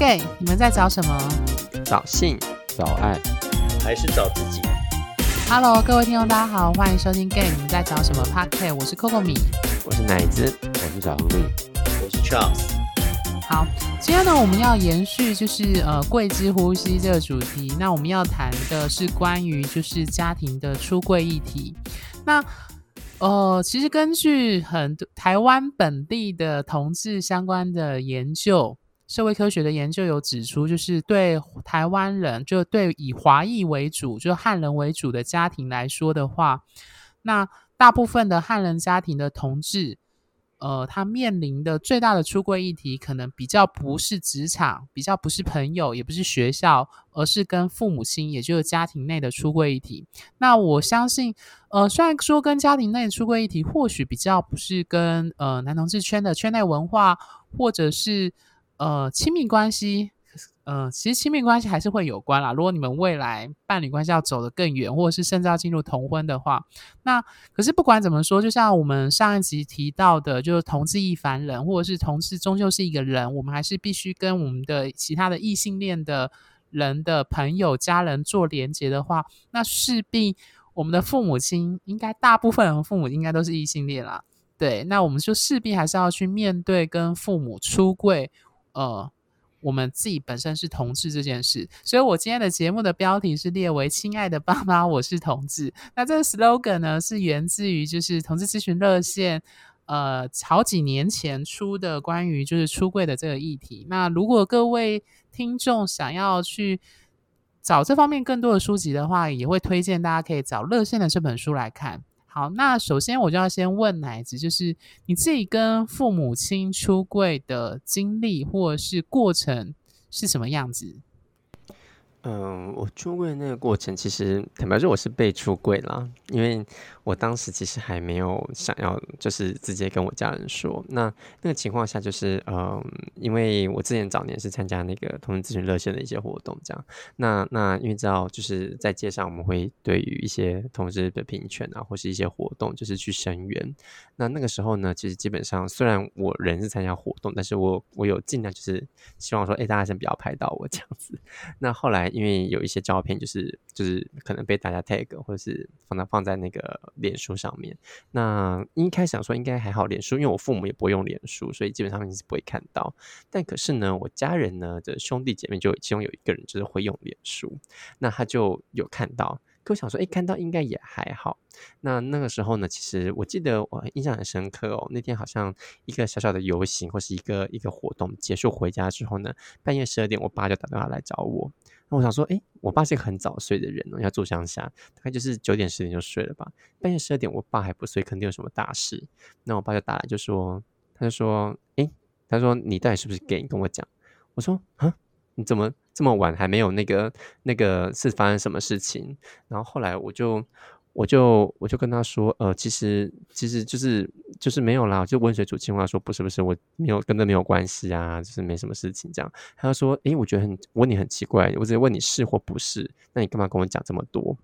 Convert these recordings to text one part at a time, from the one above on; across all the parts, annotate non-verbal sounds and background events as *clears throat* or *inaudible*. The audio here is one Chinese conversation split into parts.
gay，你们在找什么找性，找爱，还是找自己？Hello，各位听众，大家好，欢迎收听 gay，你们在找什么 Podcast？我是 Coco 米，我是奶子，我是小狐狸，我是 Charles。好，今天呢，我们要延续就是呃贵之呼吸这个主题，那我们要谈的是关于就是家庭的出柜议题，那。呃，其实根据很多台湾本地的同志相关的研究，社会科学的研究有指出，就是对台湾人，就对以华裔为主，就汉人为主的家庭来说的话，那大部分的汉人家庭的同志。呃，他面临的最大的出柜议题，可能比较不是职场，比较不是朋友，也不是学校，而是跟父母亲，也就是家庭内的出柜议题。那我相信，呃，虽然说跟家庭内的出柜议题，或许比较不是跟呃男同志圈的圈内文化，或者是呃亲密关系。嗯，其实亲密关系还是会有关啦。如果你们未来伴侣关系要走得更远，或者是甚至要进入同婚的话，那可是不管怎么说，就像我们上一集提到的，就是同志一凡人，或者是同志终究是一个人，我们还是必须跟我们的其他的异性恋的人的朋友、家人做连接的话，那势必我们的父母亲应该大部分人父母应该都是异性恋啦。对，那我们就势必还是要去面对跟父母出柜，呃。我们自己本身是同志这件事，所以我今天的节目的标题是列为“亲爱的爸妈，我是同志”。那这个 slogan 呢，是源自于就是同志咨询热线，呃，好几年前出的关于就是出柜的这个议题。那如果各位听众想要去找这方面更多的书籍的话，也会推荐大家可以找热线的这本书来看。好，那首先我就要先问奶子，就是你自己跟父母亲出柜的经历或者是过程是什么样子？嗯，我出柜那个过程，其实坦白说，我是被出柜了，因为我当时其实还没有想要，就是直接跟我家人说。那那个情况下，就是嗯，因为我之前早年是参加那个同志咨询热线的一些活动，这样。那那因为知道，就是在街上我们会对于一些同志的平权啊，或是一些活动，就是去声援。那那个时候呢，其实基本上虽然我人是参加活动，但是我我有尽量就是希望说，哎，大家先不要拍到我这样子。那后来。因为有一些照片，就是就是可能被大家 tag 或者是放它放在那个脸书上面。那一开始想说应该还好，脸书因为我父母也不会用脸书，所以基本上你是不会看到。但可是呢，我家人呢的兄弟姐妹就其中有一个人就是会用脸书，那他就有看到。可我想说，哎，看到应该也还好。那那个时候呢，其实我记得我印象很深刻哦。那天好像一个小小的游行或是一个一个活动结束回家之后呢，半夜十二点，我爸就打电话来找我。那我想说，哎，我爸是一个很早睡的人哦，要住乡下，大概就是九点十点就睡了吧。半夜十二点，我爸还不睡，肯定有什么大事。那我爸就打来，就说，他就说，哎，他说你到底是不是 gay？跟我讲。我说，啊，你怎么这么晚还没有那个那个是发生什么事情？然后后来我就。我就我就跟他说，呃，其实其实就是就是没有啦，就温水煮青蛙，说不是不是，我没有跟那没有关系啊，就是没什么事情这样。他就说，诶，我觉得很问你很奇怪，我直接问你是或不是，那你干嘛跟我讲这么多？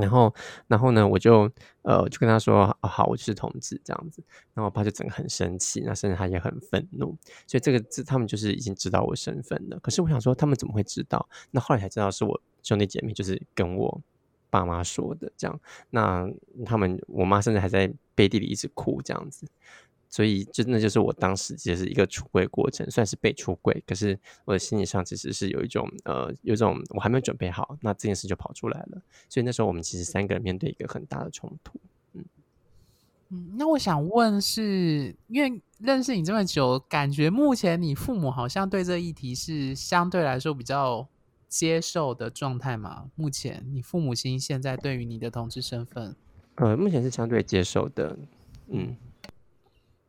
然后然后呢，我就呃就跟他说，好，我就是同志这样子。然后我爸就整个很生气，那甚至他也很愤怒。所以这个这他们就是已经知道我身份了。可是我想说，他们怎么会知道？那后来才知道是我兄弟姐妹就是跟我。爸妈说的这样，那他们我妈甚至还在背地里一直哭这样子，所以就那就是我当时就是一个出柜过程，算是被出柜，可是我的心理上其实是有一种呃，有一种我还没有准备好，那这件事就跑出来了，所以那时候我们其实三个人面对一个很大的冲突，嗯嗯，那我想问是因为认识你这么久，感觉目前你父母好像对这议题是相对来说比较。接受的状态吗？目前你父母亲现在对于你的同志身份，呃，目前是相对接受的。嗯，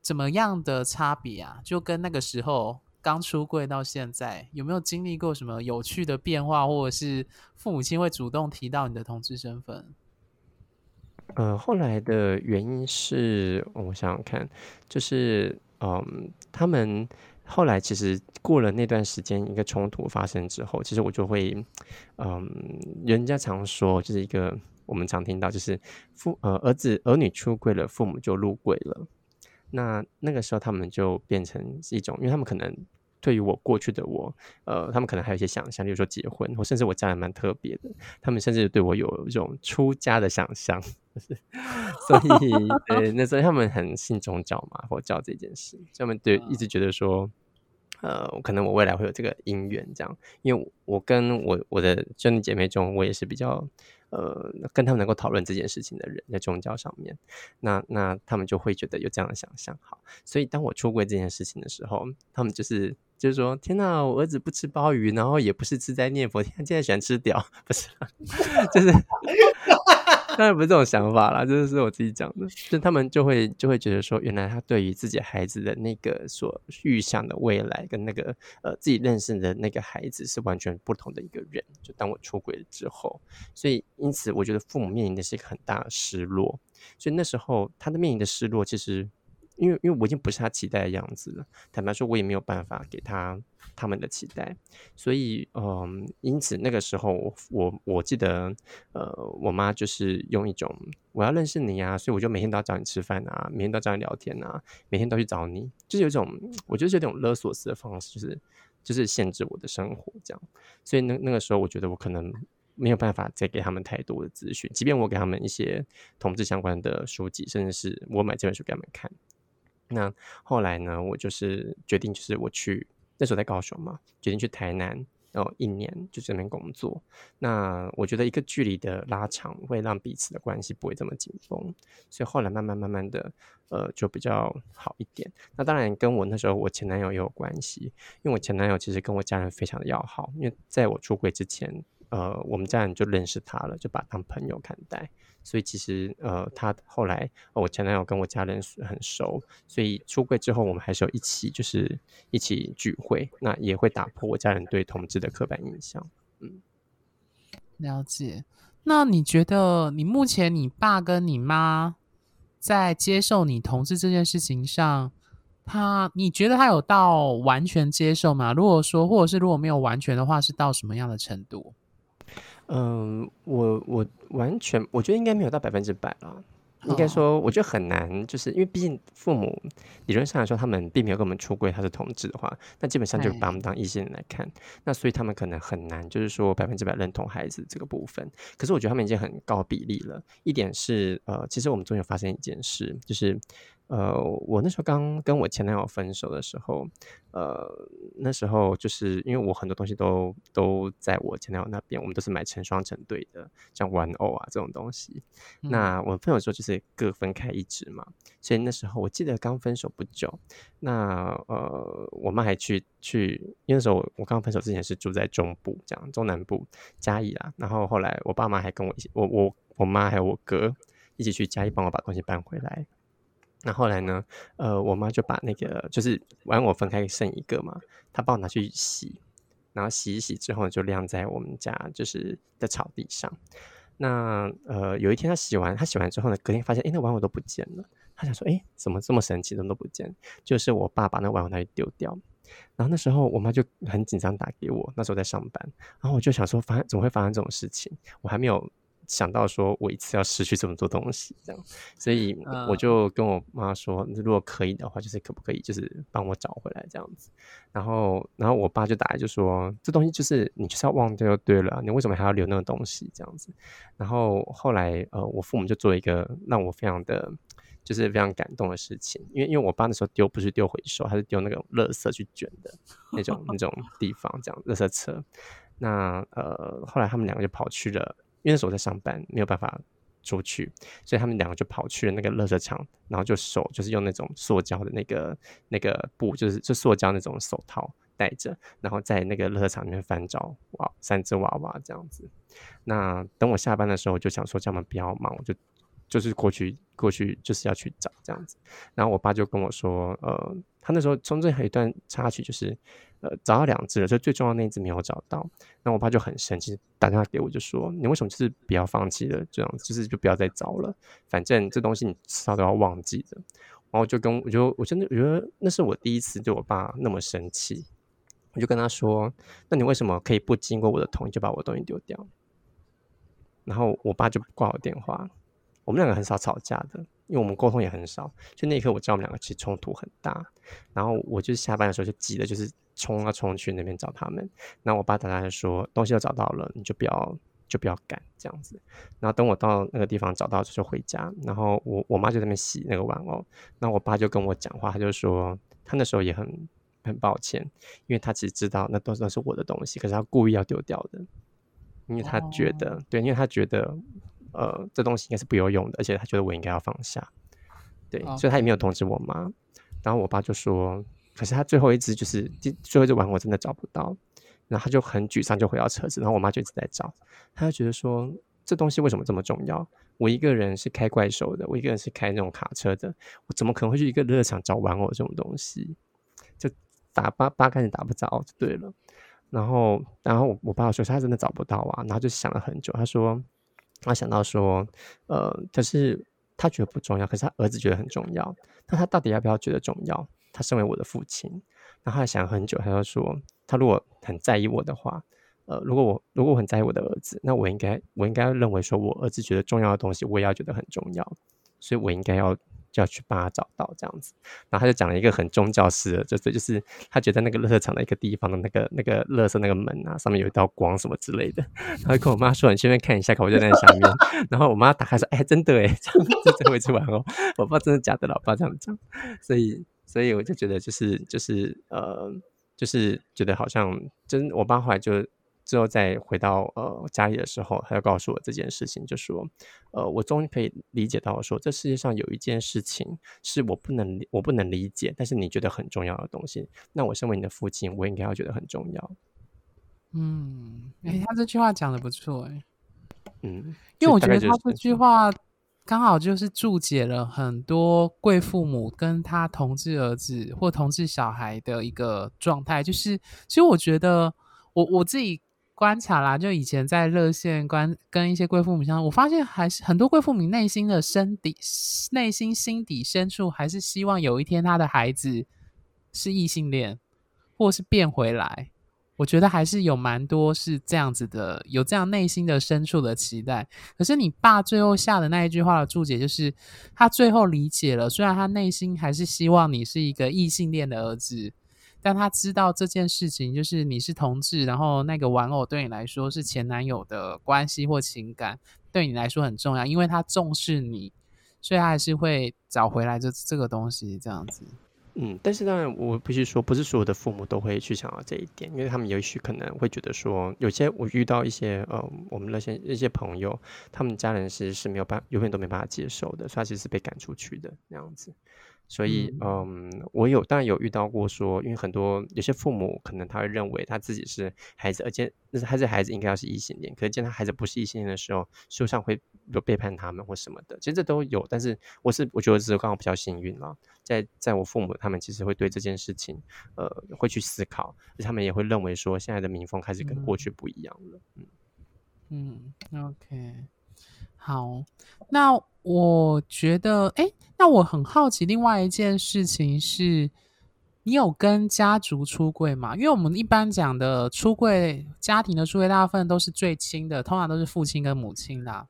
怎么样的差别啊？就跟那个时候刚出柜到现在，有没有经历过什么有趣的变化，或者是父母亲会主动提到你的同志身份？呃，后来的原因是我想想看，就是嗯，他们。后来其实过了那段时间，一个冲突发生之后，其实我就会，嗯，人家常说就是一个我们常听到就是父呃儿子儿女出柜了，父母就入柜了。那那个时候他们就变成一种，因为他们可能对于我过去的我，呃，他们可能还有一些想象，例如说结婚，或甚至我家人蛮特别的，他们甚至对我有一种出家的想象，*laughs* 所以 *laughs* 对那时候他们很信宗教嘛，佛教这件事，他们对一直觉得说。呃，可能我未来会有这个姻缘，这样，因为我跟我我的兄弟姐妹中，我也是比较呃，跟他们能够讨论这件事情的人，在宗教上面，那那他们就会觉得有这样的想象，好，所以当我出柜这件事情的时候，他们就是就是说，天哪，我儿子不吃鲍鱼，然后也不是吃斋念佛，他现在喜欢吃屌，不是，*laughs* 就是。当然不是这种想法啦，这是我自己讲的。就他们就会就会觉得说，原来他对于自己孩子的那个所预想的未来，跟那个呃自己认识的那个孩子是完全不同的一个人。就当我出轨了之后，所以因此我觉得父母面临的是一个很大的失落。所以那时候他的面临的失落，其实。因为因为我已经不是他期待的样子了，坦白说，我也没有办法给他他们的期待，所以，嗯，因此那个时候，我我记得，呃，我妈就是用一种我要认识你啊，所以我就每天都要找你吃饭啊，每天都找你聊天啊，每天都去找你，就是有一种我觉得是有种勒索式的方式，就是就是限制我的生活这样，所以那那个时候，我觉得我可能没有办法再给他们太多的资讯，即便我给他们一些同志相关的书籍，甚至是我买这本书给他们看。那后来呢？我就是决定，就是我去那时候在高雄嘛，决定去台南，然后一年就这边工作。那我觉得一个距离的拉长，会让彼此的关系不会这么紧绷，所以后来慢慢慢慢的，呃，就比较好一点。那当然跟我那时候我前男友也有关系，因为我前男友其实跟我家人非常的要好，因为在我出轨之前。呃，我们家人就认识他了，就把他当朋友看待。所以其实，呃，他后来我前男友跟我家人很熟，所以出柜之后，我们还是有一起，就是一起聚会，那也会打破我家人对同志的刻板印象。嗯，了解。那你觉得，你目前你爸跟你妈在接受你同志这件事情上，他你觉得他有到完全接受吗？如果说，或者是如果没有完全的话，是到什么样的程度？嗯，我我完全我觉得应该没有到百分之百啦。应该说，我觉得很难，就是因为毕竟父母理论上来说，他们并没有跟我们出柜，他是同志的话，那基本上就把我们当异性人来看。那所以他们可能很难，就是说百分之百认同孩子这个部分。可是我觉得他们已经很高比例了。一点是，呃，其实我们中有发生一件事，就是。呃，我那时候刚跟我前男友分手的时候，呃，那时候就是因为我很多东西都都在我前男友那边，我们都是买成双成对的，像玩偶啊这种东西。那我们分手之后就是各分开一只嘛，所以那时候我记得刚分手不久，那呃，我妈还去去，因为那时候我刚分手之前是住在中部，这样中南部嘉义啦，然后后来我爸妈还跟我一起，我我我妈还有我哥一起去嘉义帮我把东西搬回来。那后来呢？呃，我妈就把那个就是玩偶分开剩一个嘛，她帮我拿去洗，然后洗一洗之后就晾在我们家就是的草地上。那呃，有一天她洗完，她洗完之后呢，隔天发现，哎，那玩偶都不见了。她想说，哎，怎么这么神奇，怎么都不见？就是我爸把那玩偶拿去丢掉。然后那时候我妈就很紧张打给我，那时候在上班，然后我就想说，发怎么会发生这种事情？我还没有。想到说我一次要失去这么多东西，这样，所以我就跟我妈说，如果可以的话，就是可不可以，就是帮我找回来这样子。然后，然后我爸就打来就说，这东西就是你就是要忘掉就对了，你为什么还要留那个东西这样子？然后后来，呃，我父母就做一个让我非常的，就是非常感动的事情，因为因为我爸那时候丢不是丢回收，他是丢那个垃圾去卷的那种那种地方，这样垃圾车。那呃，后来他们两个就跑去了。因为那时候在上班，没有办法出去，所以他们两个就跑去了那个乐色场，然后就手就是用那种塑胶的那个那个布，就是就塑胶那种手套戴着，然后在那个乐色场里面翻找哇三只娃娃这样子。那等我下班的时候，就想说叫他们不要忙，我就就是过去过去就是要去找这样子。然后我爸就跟我说，呃，他那时候中间还有一段插曲，就是。呃，找到两只了，就最重要那一只没有找到。那我爸就很生气，打电话给我，就说：“你为什么就是不要放弃了？这样子就是就不要再找了。反正这东西你迟早都要忘记的。”然后就跟我就我真的觉得那是我第一次对我爸那么生气。我就跟他说：“那你为什么可以不经过我的同意就把我东西丢掉？”然后我爸就挂我电话。我们两个很少吵架的，因为我们沟通也很少，就那一刻我知道我们两个其实冲突很大，然后我就是下班的时候就急的，就是冲啊冲去那边找他们。然后我爸打来说东西都找到了，你就不要就不要赶这样子。然后等我到那个地方找到就回家，然后我我妈就在那边洗那个玩偶，那我爸就跟我讲话，他就说他那时候也很很抱歉，因为他其实知道那都都是我的东西，可是他故意要丢掉的，因为他觉得对，因为他觉得。呃，这东西应该是不有用的，而且他觉得我应该要放下，对，所以他也没有通知我妈。然后我爸就说：“可是他最后一只就是第最后一只玩偶真的找不到。”然后他就很沮丧，就回到车子。然后我妈就一直在找，他就觉得说：“这东西为什么这么重要？我一个人是开怪兽的，我一个人是开那种卡车的，我怎么可能会去一个乐场找玩偶这种东西？就打八八竿子打不着就对了。”然后，然后我我爸说他真的找不到啊，然后就想了很久，他说。他想到说，呃，可是他觉得不重要，可是他儿子觉得很重要。那他到底要不要觉得重要？他身为我的父亲，然后他想很久，他就说，他如果很在意我的话，呃，如果我如果我很在意我的儿子，那我应该我应该认为说我儿子觉得重要的东西，我也要觉得很重要，所以我应该要。要去帮他找到这样子，然后他就讲了一个很宗教式的，就是就是他觉得那个乐场的一个地方的那个那个乐色那个门啊，上面有一道光什么之类的。*laughs* 然后跟我妈说：“你顺便看一下，我就在下面。”然后我妈打开说：“哎，真的哎，这样这最后一次玩哦，我不知道真的假的，老爸这样讲。”所以所以我就觉得就是就是呃，就是觉得好像真我爸后来就。之后再回到呃家里的时候，他就告诉我这件事情，就说，呃，我终于可以理解到说，这世界上有一件事情是我不能我不能理解，但是你觉得很重要的东西，那我身为你的父亲，我应该要觉得很重要。嗯，哎，他这句话讲的不错，哎，嗯，因为我觉得他这句话刚好就是注解了很多贵父母跟他同志儿子或同志小孩的一个状态，就是其实我觉得我我自己。观察啦，就以前在热线关跟一些贵妇母相，我发现还是很多贵妇母内心的深底、内心心底深处，还是希望有一天他的孩子是异性恋，或是变回来。我觉得还是有蛮多是这样子的，有这样内心的深处的期待。可是你爸最后下的那一句话的注解，就是他最后理解了，虽然他内心还是希望你是一个异性恋的儿子。但他知道这件事情，就是你是同志，然后那个玩偶对你来说是前男友的关系或情感，对你来说很重要，因为他重视你，所以他还是会找回来这这个东西这样子。嗯，但是当然，我必须说，不是所有的父母都会去想到这一点，因为他们也许可能会觉得说，有些我遇到一些呃，我们那些一些朋友，他们家人其实是没有办，永远都没办法接受的，所以他其实是被赶出去的那样子。所以，嗯，我有当然有遇到过说，因为很多有些父母可能他会认为他自己是孩子，而且那是他这孩子应该要是异性恋，可是见他孩子不是异性恋的时候，事实上会有背叛他们或什么的，其实这都有。但是我是我觉得是刚好比较幸运了，在在我父母他们其实会对这件事情，呃，会去思考，他们也会认为说现在的民风开始跟过去不一样了。嗯嗯，OK，好，那。我觉得，哎，那我很好奇，另外一件事情是，你有跟家族出柜吗？因为我们一般讲的出柜，家庭的出柜，大部分都是最亲的，通常都是父亲跟母亲啦。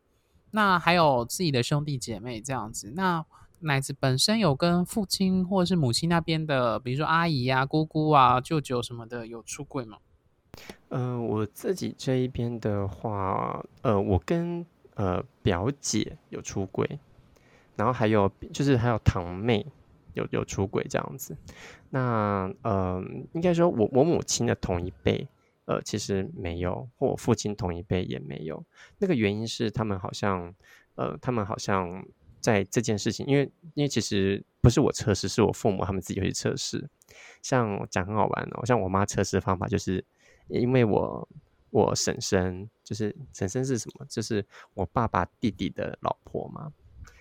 那还有自己的兄弟姐妹这样子。那奶子本身有跟父亲或者是母亲那边的，比如说阿姨啊、姑姑啊、舅舅什么的，有出柜吗？嗯，我自己这一边的话，呃，我跟。呃，表姐有出轨，然后还有就是还有堂妹有有出轨这样子。那呃，应该说我我母亲的同一辈，呃，其实没有，或我父亲同一辈也没有。那个原因是他们好像，呃，他们好像在这件事情，因为因为其实不是我测试，是我父母他们自己去测试。像讲很好玩哦，像我妈测试的方法就是，因为我。我婶婶就是婶婶是什么？就是我爸爸弟弟的老婆嘛，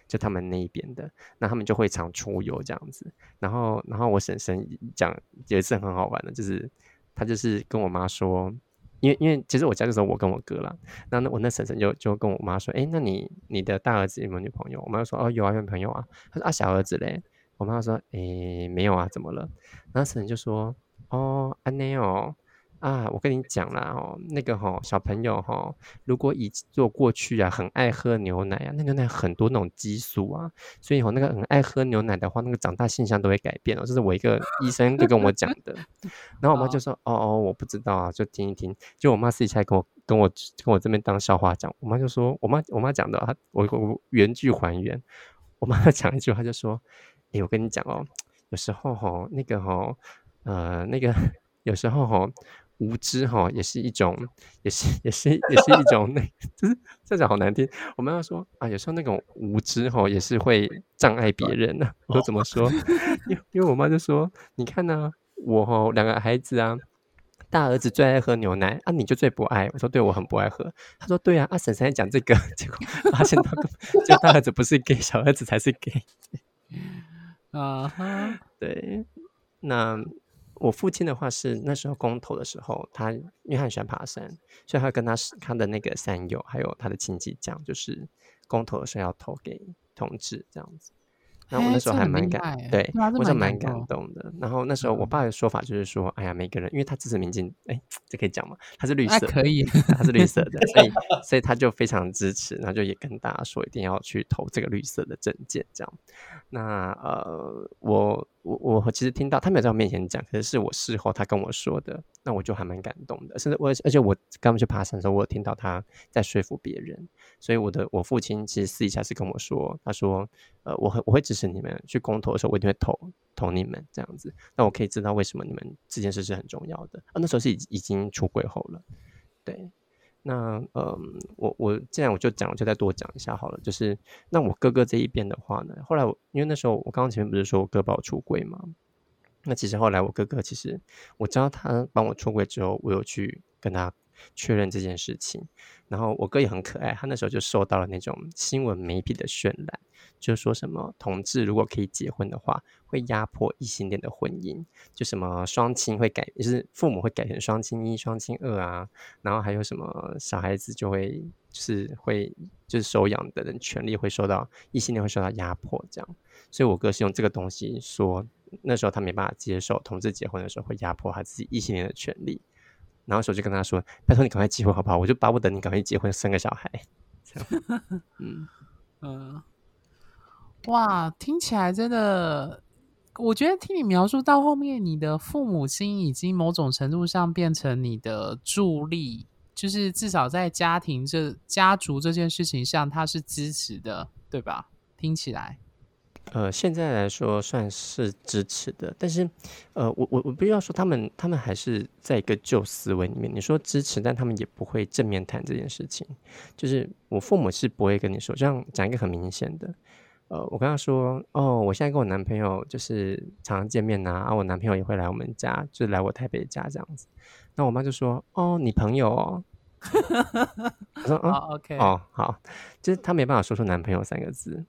就他们那一边的，那他们就会常出游这样子。然后，然后我婶婶讲也是很好玩的，就是他就是跟我妈说，因为因为其实我家就是我跟我哥啦。那那我那婶婶就就跟我妈说，哎，那你你的大儿子有没有女朋友？我妈说，哦，有啊，有女朋友啊。他说啊，小儿子嘞？我妈说，哎，没有啊，怎么了？然后婶婶就说，哦，安内哦。啊，我跟你讲啦，哦，那个哈、小朋友哈、如果以做过去啊，很爱喝牛奶啊，那牛奶很多那种激素啊，所以哦，那个很爱喝牛奶的话，那个长大现象都会改变哦。这是我一个 *laughs* 医生就跟我讲的。*laughs* 然后我妈就说：“哦哦，我不知道啊，就听一听。”就我妈私底下跟我跟我跟我这边当笑话讲，我妈就说：“我妈我妈讲的，她我我原句还原。”我妈讲一句她就说：“哎，我跟你讲哦，有时候哈、那个哈、呃，那个 *laughs* 有时候哈、无知哈、也是一种，也是也是也是一种那，*laughs* 就是这讲好难听。我们要说啊，有时候那种无知哈、也是会障碍别人的、我说怎么说？因为因为我妈就说，你看呢、我哈、两个孩子啊。大儿子最爱喝牛奶啊，你就最不爱。我说对，我很不爱喝。她说对啊，啊婶婶在讲这个，*laughs* 结果发现他根本就大儿子不是 gay，小儿子才是 gay。啊哈，对，那我父亲的话是那时候公投的时候，他因为很喜欢爬山，所以他跟他他的那个三友还有他的亲戚讲，就是公投的时候要投给同志这样子。然后我那时候还蛮感，对我是蛮蛮感感动动的。然后那时候我嗯爸的说法就是说，哎呀，每个人因为他支持民进，哎，这可以讲吗？他是绿哎，色，可以，他是绿色的，所以 *laughs* 所以他就非常支持，然后就也跟大家说一定要去投这个绿色的证件，这样。那呃，我我我其实听到他没有在我面前讲，可是是我事后他跟我说的，那我就还蛮感动的。甚至我而且我刚刚去爬山的时候，我有听到他在说服别人，所以我的我父亲其实私底下是跟我说，他说呃，我很我会支持是你们去公投的时候，我一定会投投你们这样子。那我可以知道为什么你们这件事是很重要的。啊，那时候是已已经出轨后了，对。那嗯，我我既然我就讲，我就再多讲一下好了。就是那我哥哥这一边的话呢，后来我因为那时候我刚刚前面不是说我哥把我出轨嘛，那其实后来我哥哥其实我知道他帮我出轨之后，我有去跟他确认这件事情。然后我哥也很可爱，他那时候就受到了那种新闻媒体的渲染，就说什么同志如果可以结婚的话，会压迫异性恋的婚姻，就什么双亲会改，就是父母会改成双亲一、双亲二啊，然后还有什么小孩子就会是会就是收养的人权利会受到异性恋会受到压迫这样，所以我哥是用这个东西说，那时候他没办法接受同志结婚的时候会压迫他自己异性恋的权利，然后所以我就跟他说，拜托你赶快结婚好不好？我就巴不得你赶快结婚生个小孩，这样，*laughs* 嗯。嗯，哇，听起来真的，我觉得听你描述到后面，你的父母亲已经某种程度上变成你的助力，就是至少在家庭这家族这件事情上，他是支持的，对吧？听起来，呃，现在来说算是支持的，但是，呃，我我我必须要说，他们他们还是在一个旧思维里面。你说支持，但他们也不会正面谈这件事情。就是我父母是不会跟你说，这样讲一个很明显的，呃，我跟他说，哦，我现在跟我男朋友就是常常见面呐、啊，我男朋友也会来我们家，就是来我台北家这样子。那我妈就说，哦，你朋友哦。*laughs* 我说，嗯，好，OK，哦，好，就是他没办法说出男朋友三个字。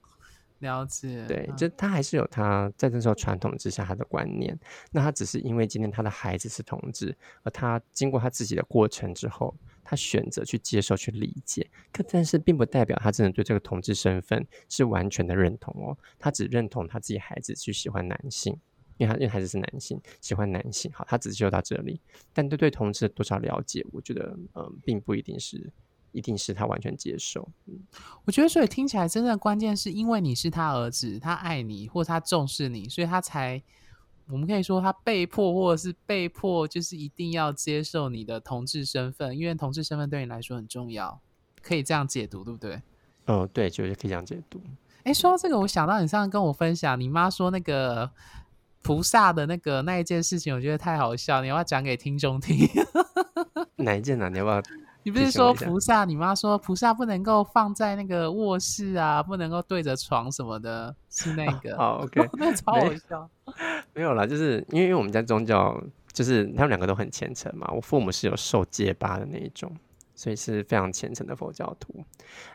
了解，对，嗯。就他还是有他在那时候传统之下他的观念，那他只是因为今天他的孩子是同志，而他经过他自己的过程之后，他选择去接受、去理解，可但是并不代表他真的对这个同志身份是完全的认同哦，他只认同他自己孩子去喜欢男性。因为他因为孩子是男性，喜欢男性，好，他只就到这里，但对对同志的多少了解，我觉得，嗯，并不一定是，一定是他完全接受，嗯我觉得，所以听起来真正的关键是因为你是他儿子，他爱你，或他重视你，所以他才，我们可以说他被迫，或者是被迫，就是一定要接受你的同志身份，因为同志身份对你来说很重要，可以这样解读，对不对？哦，对，就是可以这样解读。哎，说到这个，我想到你上次跟我分享，你妈说那个菩萨的那个那一件事情，我觉得太好笑，你要不要讲给听众听？*laughs* 哪一件呢、你要不要？你不是说菩萨？你妈说菩萨不能够放在那个卧室啊，不能够对着床什么的，是那 *laughs* 个。好，OK，*laughs* 那超没好 *laughs* 笑。没有啦，就是因为因为我们家宗教就是他们两个都很虔诚嘛，我父母是有受戒疤的那一种，所以是非常虔诚的佛教徒。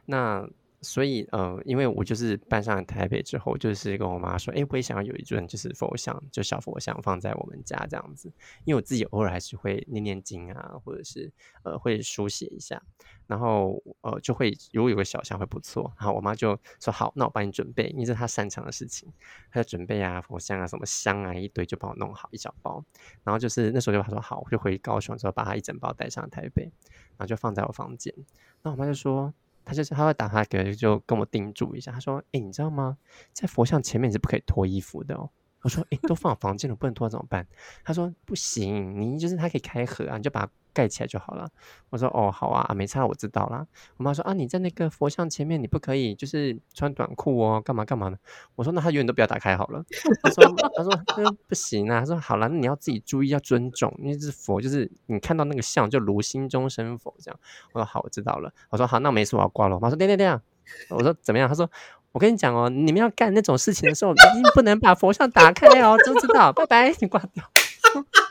那所以呃，因为我就是搬上台北之后，就是跟我妈说，哎，我也想要有一尊就是佛像，就小佛像放在我们家这样子。因为我自己偶尔还是会念念经啊，或者是呃会书写一下，然后呃就会如果有个小像会不错。然后我妈就说好，那我帮你准备，因为这是她擅长的事情，她就准备啊佛像啊什么香啊一堆就帮我弄好一小包。然后就是那时候就她说好，我就回高雄之后把她一整包带上台北，然后就放在我房间。那我妈就说。他就是他会打他给就跟我叮嘱一下，他说：“哎，你知道吗？在佛像前面是不可以脱衣服的哦。”我说：“哎，都放房间了，不能脱怎么办？”他说：“不行，你就是他可以开合啊，你就把盖起来就好了。”我说：“哦，好啊，没差，我知道啦。”我妈说：“啊，你在那个佛像前面，你不可以就是穿短裤哦，干嘛干嘛的？”我说：“那他永远都不要打开好了。”他说：“他说不行啊。”他说：“好了，那你要自己注意，要尊重，因为是佛，就是你看到那个像就如心中生佛这样。”我说：“好，我知道了。”我说：“好，那没事，我要挂了。”我妈说：“对对对啊。”我说：“怎么样？”他说。我跟你讲哦，你们要干那种事情的时候，一定不能把佛像打开哦，知不知道？拜拜，你挂掉。*laughs*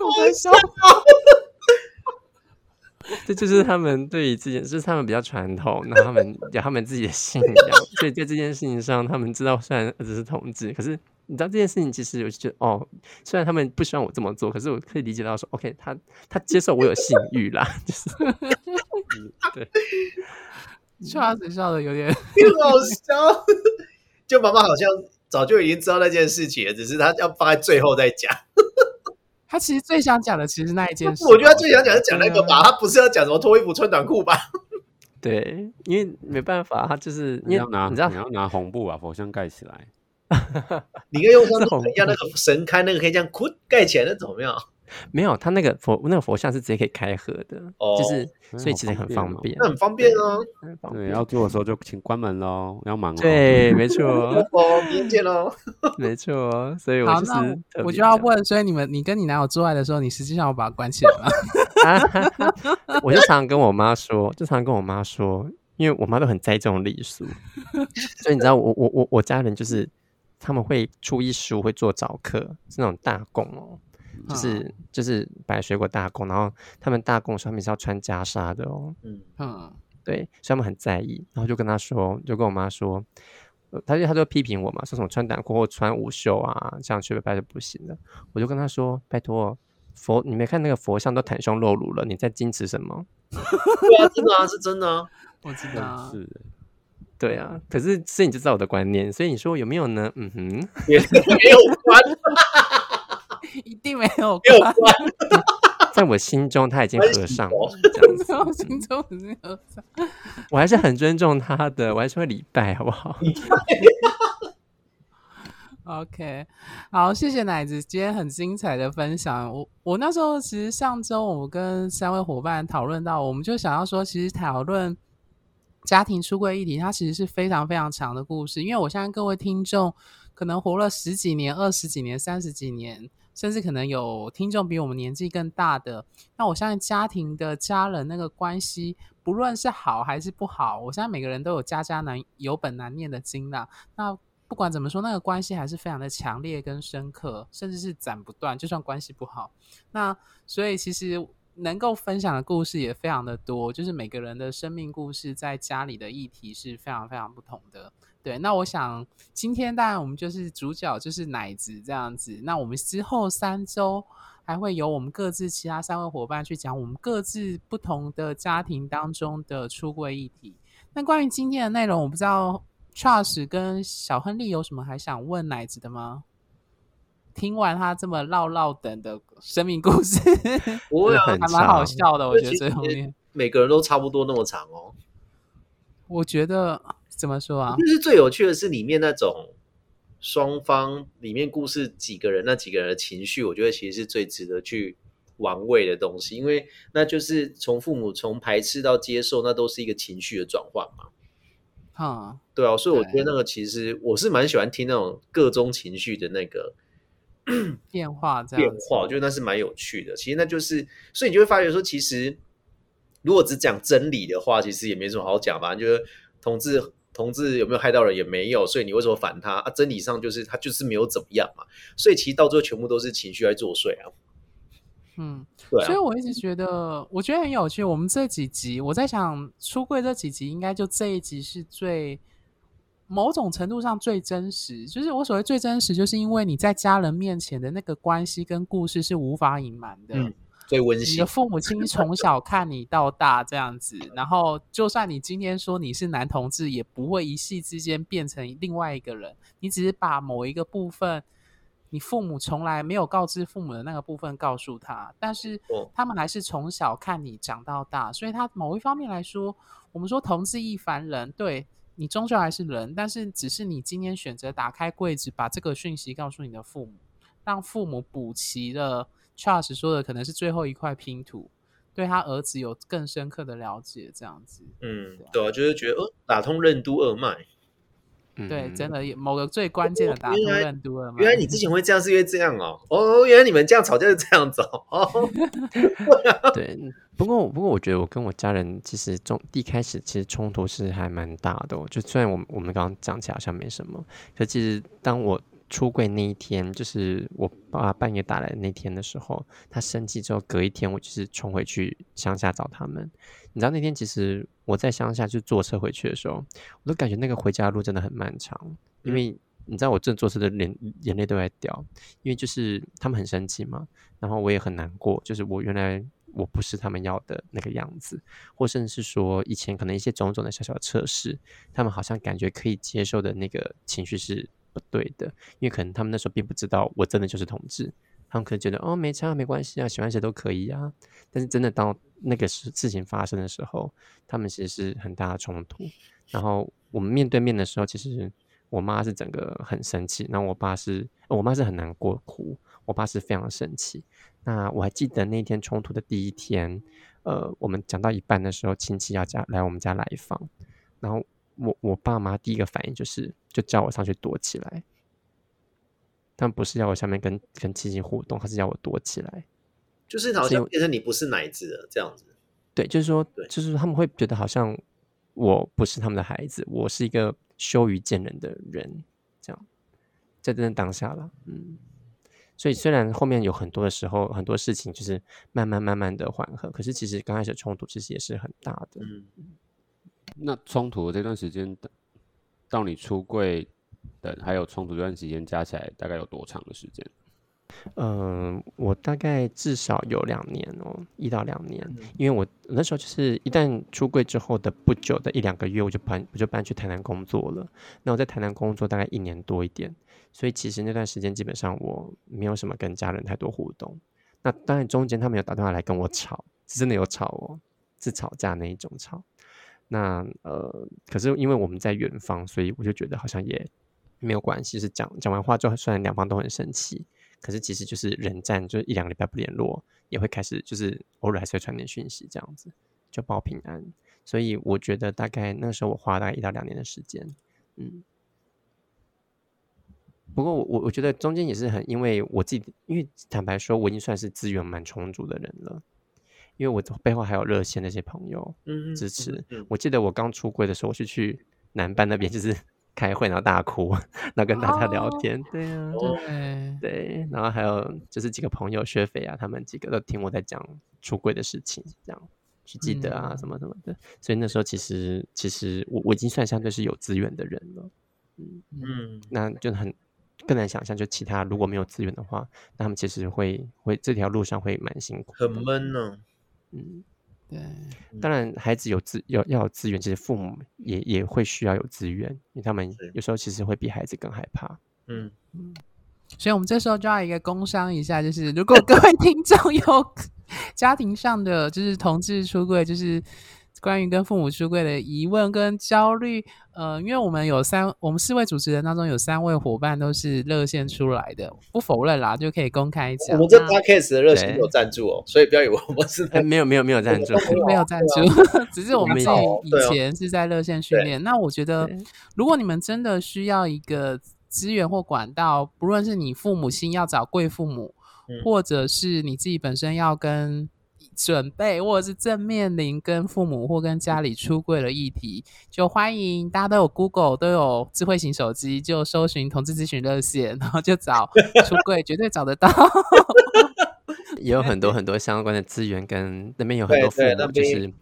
我笑。这就是他们对于这件，就是他们比较传统，那他们有他们自己的信仰，所以在这件事情上，他们知道虽然儿子是同志，可是你知道这件事情，其实我觉得哦，虽然他们不希望我这么做，可是我可以理解到说，OK，他他接受我有性欲啦，就是，对。笑死，笑的有点好笑。就妈妈好像早就已经知道那件事情了，只是他要放在最后再讲。他其实最想讲的，其实那一件事。我觉得他最想讲是讲那个吧，他不是要讲什么脱衣服穿短裤吧？*laughs* 对，因为没办法，他就是你要拿，你知道你要拿红布把佛像盖起来。*laughs* 你可以用像像那个神龛那个可以这样哭盖起来，那怎么样？没有，他那个佛那个佛像是直接可以开合的，就是所以其实很方便，那很方便啊。对，要做的时候就请关门喽，要忙。对，没错。*laughs* 哦，明天见喽。没错，所以我就是我就要问，所以你们你跟你男友做爱的时候，你实际上要把它关起来吗？*laughs* 我就常常跟我妈说，就常常跟我妈说，因为我妈都很在意这种礼数，*laughs* 所以你知道，我我我我家人就是他们会初一十五会做早课，是那种大供哦。就是就是摆水果大供，然后他们大供上面是要穿袈裟的哦。嗯嗯，对，所以他们很在意。然后就跟他说，就跟我妈说，他就他就批评我嘛，说什么穿短裤或穿无袖啊，这样去拜是不行的。我就跟他说，拜托佛，你没看那个佛像都袒胸露乳了，你在矜持什么？*laughs* 对啊，真的啊，是真的啊，*laughs* 我知道是。对啊，可是所以你就知道我的观念，所以你说有没有呢？嗯哼，没 *laughs* 有关。一定没有关，*laughs* 在我心中他已经合上了。*laughs* 我心中已经合上，我还是很尊重他的，我还是会礼拜，好不好？*laughs* OK，好，谢谢奶子今天很精彩的分享。我我那时候其实上周我跟三位伙伴讨论到，我们就想要说，其实讨论家庭出柜议题，它其实是非常非常长的故事。因为我相信各位听众可能活了十几年、二十几年、三十几年。甚至可能有听众比我们年纪更大的，那我相信家庭的家人那个关系，不论是好还是不好，我相信每个人都有家家难有本难念的经啦。那不管怎么说，那个关系还是非常的强烈跟深刻，甚至是斩不断。就算关系不好，那所以其实能够分享的故事也非常的多，就是每个人的生命故事在家里的议题是非常非常不同的。对，那我想今天当然我们就是主角，就是奶子这样子。那我们之后三周还会有我们各自其他三位伙伴去讲我们各自不同的家庭当中的出柜议题。那关于今天的内容，我不知道 Charles 跟小亨利有什么还想问奶子的吗？听完他这么唠唠等的生命故事，*laughs* 不会还蛮好笑的。我觉得最后面每个人都差不多那么长哦。我觉得。怎么说啊？就是最有趣的是里面那种双方里面故事几个人那几个人的情绪，我觉得其实是最值得去玩味的东西，因为那就是从父母从排斥到接受，那都是一个情绪的转换嘛。啊，对啊，所以我觉得那个其实我是蛮喜欢听那种各种情绪的那个 *clears throat* 变化这样，变化，我觉得那是蛮有趣的。其实那就是，所以你就会发觉说，其实如果只讲真理的话，其实也没什么好讲吧，就是同志。同志有没有害到人也没有，所以你为什么反他啊？真理上就是他就是没有怎么样嘛，所以其实到最后全部都是情绪在作祟啊。嗯，对啊所以，我一直觉得，我觉得很有趣。我们这几集，我在想，出柜这几集，应该就这一集是最某种程度上最真实。就是我所谓最真实，就是因为你在家人面前的那个关系跟故事是无法隐瞒的。嗯最温馨你的。父母亲从小看你到大这样子，然后就算你今天说你是男同志，也不会一夕之间变成另外一个人，你只是把某一个部分，你父母从来没有告知父母的那个部分告诉他，但是哦他们还是从小看你长到大，所以他某一方面来说，我们说同志亦凡人，对你终究还是人，但是只是你今天选择打开柜子，把这个讯息告诉你的父母，让父母补齐了 Charles 说的可能是最后一块拼图，对他儿子有更深刻的了解，这样子。嗯，对啊，就是觉得呃，打通任督二脉。嗯对，真的有某个最关键的打通任督二脉。原来你之前会这样，是因为这样哦。哦，原来你们这样吵架是这样子哦。哦，*laughs* 对，不过不过我觉得我跟我家人其实中一开始其实冲突是还蛮大的、哦，就虽然我们我们刚刚讲起来好像没什么，可其实当我出柜那一天，就是我爸半夜打来的那天的时候，他生气之后，隔一天我就是冲回去乡下找他们。你知道那天其实我在乡下就坐车回去的时候，我都感觉那个回家的路真的很漫长，因为你知道我正坐车的眼眼泪都在掉，因为就是他们很生气嘛，然后我也很难过，就是我原来我不是他们要的那个样子，或甚至是说以前可能一些种种的小小的测试，他们好像感觉可以接受的那个情绪是不对的，因为可能他们那时候并不知道我真的就是同志，他们可能觉得哦没差没关系啊，喜欢谁都可以啊，但是真的到那个事事情发生的时候，他们其实是很大的冲突，然后我们面对面的时候，其实我妈是整个很生气，然后我爸是，我妈是很难过哭，我爸是非常生气。那我还记得那天冲突的第一天，呃，我们讲到一半的时候，亲戚要家来我们家来访，然后我我爸妈第一个反应就是就叫我上去躲起来，但不是要我下面跟跟亲戚互动，他是要我躲起来。就是好像变成你不是奶子了这样子。对，就是说，就是他们会觉得好像我不是他们的孩子，我是一个羞于见人的人，这样，在真的当下了，嗯。所以虽然后面有很多的时候，很多事情就是慢慢慢慢的缓和，可是其实刚开始冲突其实也是很大的。嗯，那冲突的这段时间到到你出柜的，还有冲突这段时间加起来大概有多长的时间？嗯，我大概至少有两年哦，一到两年，嗯因为我那时候就是一旦出柜之后的不久的一两个月，我就搬我就搬去台南工作了。那我在台南工作大概一年多一点，所以其实那段时间基本上我没有什么跟家人太多互动。那当然中间他们有打电话来跟我吵，是真的有吵哦，是吵架那一种吵。那呃，可是因为我们在远方，所以我就觉得好像也没有关系。是讲讲完话之后，虽然两方都很生气，可是其实就是冷战，就一两个礼拜不联络，也会开始就是偶尔还是会传点讯息这样子，就报平安。所以我觉得大概那时候我花了大概一到两年的时间，嗯。不过我我我觉得中间也是很，因为我自己，因为坦白说，我已经算是资源蛮充足的人了，因为我背后还有热线那些朋友，嗯支持。嗯我记得我刚出柜的时候，我是去南班那边，就是 *laughs* 开会，然后大哭，然后跟大家聊哦天。对啊，哦对，对，然后还有就是几个朋友薛飞啊，他们几个都听我在讲出柜的事情，这样去记得啊、嗯什么什么的。所以那时候其实其实我我已经算相对是有资源的人了，嗯，那就很更难想象，就其他如果没有资源的话，那他们其实会会这条路上会蛮辛苦，很闷呢。嗯。对，当然，孩子有资要要有资源，其实父母也也会需要有资源，因为他们有时候其实会比孩子更害怕。嗯，所以我们这时候就要一个工商一下，就是如果各位 *laughs* 听众有 *laughs* 家庭上的就是同志出柜，就是关于跟父母出柜的疑问跟焦虑，呃，因为我们有三，我们四位主持人当中有三位伙伴都是热线出来的，不否认啦，就可以公开讲。我们这那 podcast 的热线对有赞助哦，所以不要以为我们是哎，没有没有没有赞助，并没有赞助，*laughs* 只是我们自己以前是在热线训练。那我觉得，如果你们真的需要一个资源或管道，不论是你父母亲要找贵父母，嗯。或者是你自己本身要跟准备，或者是正面临跟父母或跟家里出柜的议题，就欢迎大家都有 Google 都有智慧型手机，就搜寻同志咨询热线，然后就找 *laughs* 出柜，绝对找得到。*laughs* 也有很多很多相关的资源，跟那边有很多父母就是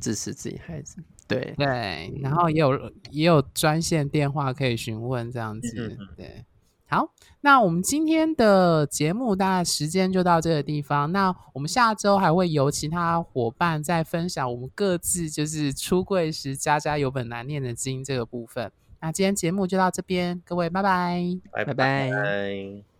支持自己孩子。对，对，然后也有也有专线电话可以询问这样嗯子嗯。对，好，那我们今天的节目大概时间就到这个地方。那我们下周还会由其他伙伴再分享我们各自就是出柜时家家有本难念的经这个部分。那今天节目就到这边，各位拜拜。拜拜拜拜。